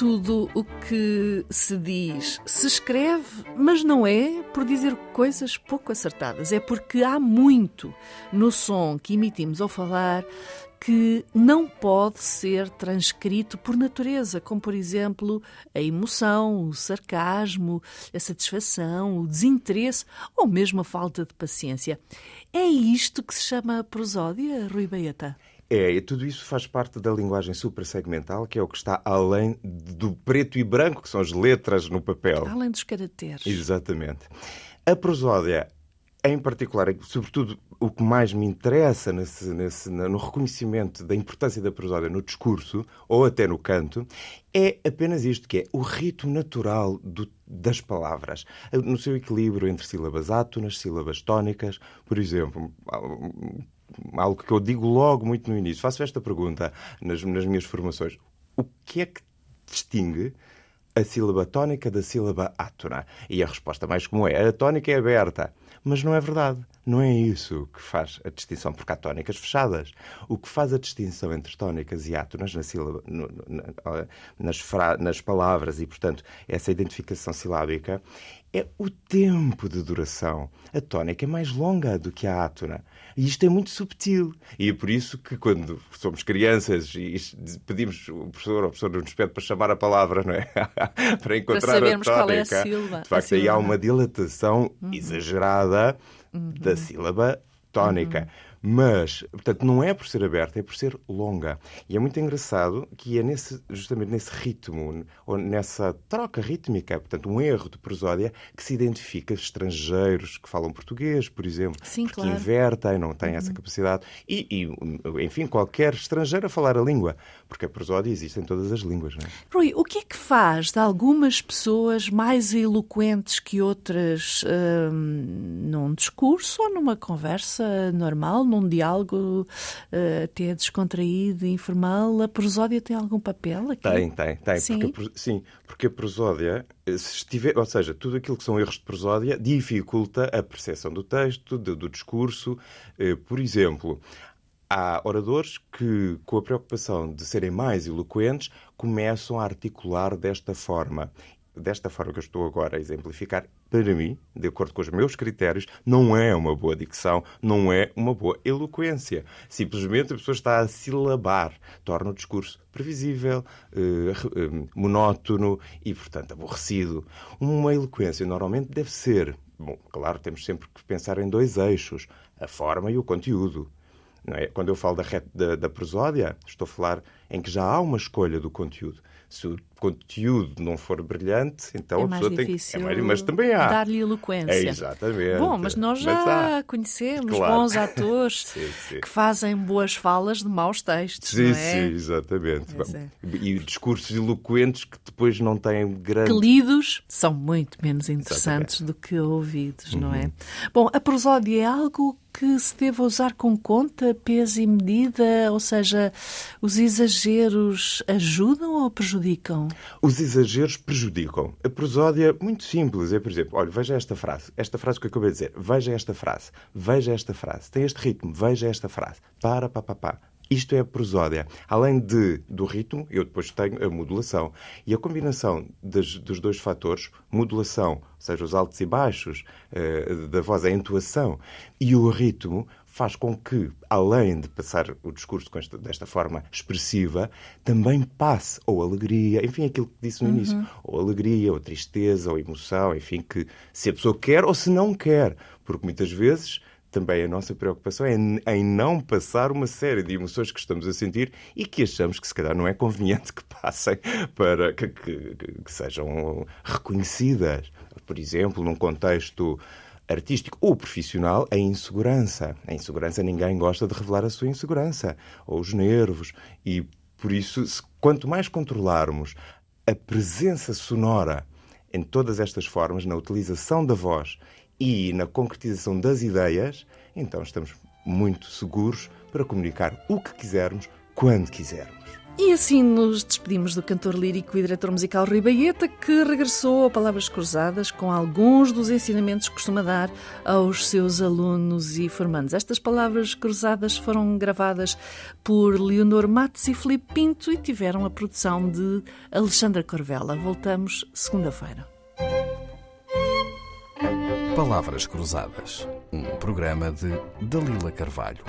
Tudo o que se diz se escreve, mas não é por dizer coisas pouco acertadas. É porque há muito no som que emitimos ao falar que não pode ser transcrito por natureza, como por exemplo a emoção, o sarcasmo, a satisfação, o desinteresse ou mesmo a falta de paciência. É isto que se chama prosódia, Rui Baeta? É, e tudo isso faz parte da linguagem suprassegmental, que é o que está além do preto e branco, que são as letras no papel. Além dos caracteres. Exatamente. A prosódia, em particular, sobretudo o que mais me interessa nesse, nesse, no reconhecimento da importância da prosódia no discurso, ou até no canto, é apenas isto, que é o ritmo natural do, das palavras, no seu equilíbrio entre sílabas átonas, sílabas tónicas, por exemplo algo que eu digo logo muito no início. Faço esta pergunta nas, nas minhas formações. O que é que distingue a sílaba tónica da sílaba átona? E a resposta mais comum é a tónica é aberta. Mas não é verdade. Não é isso que faz a distinção, porque há tónicas fechadas. O que faz a distinção entre tónicas e átonas na sílaba, no, na, nas, fra, nas palavras e, portanto, essa identificação silábica é o tempo de duração. A tónica é mais longa do que a átona. E isto é muito subtil. E é por isso que, quando somos crianças e pedimos o professor ou o professor nos pede para chamar a palavra, não é? para encontrar para a tónica. Qual é a sílaba. De facto, aí há uma dilatação uhum. exagerada. Da sílaba tónica. Mas, portanto, não é por ser aberta, é por ser longa. E é muito engraçado que é nesse, justamente nesse ritmo, ou nessa troca rítmica, portanto, um erro de prosódia, que se identifica estrangeiros que falam português, por exemplo, Sim, porque claro. invertem, não têm uhum. essa capacidade. E, e, enfim, qualquer estrangeiro a falar a língua, porque a prosódia existe em todas as línguas. Não é? Rui, o que é que faz de algumas pessoas mais eloquentes que outras hum, num discurso ou numa conversa normal? Num diálogo uh, até descontraído, informal, a prosódia tem algum papel aqui? Tem, tem, tem. Sim, porque, sim, porque a prosódia, eh, se estiver, ou seja, tudo aquilo que são erros de prosódia dificulta a percepção do texto, do, do discurso. Uh, por exemplo, há oradores que, com a preocupação de serem mais eloquentes, começam a articular desta forma desta forma que eu estou agora a exemplificar, para mim, de acordo com os meus critérios, não é uma boa dicção, não é uma boa eloquência. Simplesmente a pessoa está a silabar, torna o discurso previsível, eh, monótono e, portanto, aborrecido. Uma eloquência normalmente deve ser, bom, claro, temos sempre que pensar em dois eixos, a forma e o conteúdo. É? Quando eu falo da, da, da prosódia, estou a falar em que já há uma escolha do conteúdo. Se o conteúdo não for brilhante, então é a pessoa tem que. É mais, mas também há. Dar-lhe eloquência. É, exatamente. Bom, mas nós já conhecemos claro. bons atores sim, sim. que fazem boas falas de maus textos. Sim, não é? sim, exatamente. É. E discursos eloquentes que depois não têm grande. Que lidos são muito menos interessantes exatamente. do que ouvidos, uhum. não é? Uhum. Bom, a prosódia é algo que se deva usar com conta, peso e medida? Ou seja, os exageros ajudam ou prejudicam? Os exageros prejudicam. A prosódia, muito simples, é, por exemplo, olha, veja esta frase, esta frase que eu acabei de dizer, veja esta frase, veja esta frase, tem este ritmo, veja esta frase, para, pá, pá, pá. Isto é a prosódia. Além de, do ritmo, eu depois tenho a modulação. E a combinação das, dos dois fatores, modulação, ou seja, os altos e baixos uh, da voz, a entoação, e o ritmo, faz com que, além de passar o discurso esta, desta forma expressiva, também passe ou alegria, enfim, aquilo que disse no uhum. início, ou alegria, ou tristeza, ou emoção, enfim, que se a pessoa quer ou se não quer, porque muitas vezes também a nossa preocupação é em não passar uma série de emoções que estamos a sentir e que achamos que se calhar não é conveniente que passem para que, que, que sejam reconhecidas. Por exemplo, num contexto artístico ou profissional, a insegurança. A insegurança, ninguém gosta de revelar a sua insegurança, ou os nervos. E por isso, quanto mais controlarmos a presença sonora em todas estas formas, na utilização da voz e na concretização das ideias, então estamos muito seguros para comunicar o que quisermos, quando quisermos. E assim nos despedimos do cantor lírico e diretor musical Rui Baeta, que regressou a Palavras Cruzadas com alguns dos ensinamentos que costuma dar aos seus alunos e formandos. Estas palavras cruzadas foram gravadas por Leonor Matos e Felipe Pinto e tiveram a produção de Alexandra Corvella. Voltamos segunda-feira. Palavras Cruzadas, um programa de Dalila Carvalho.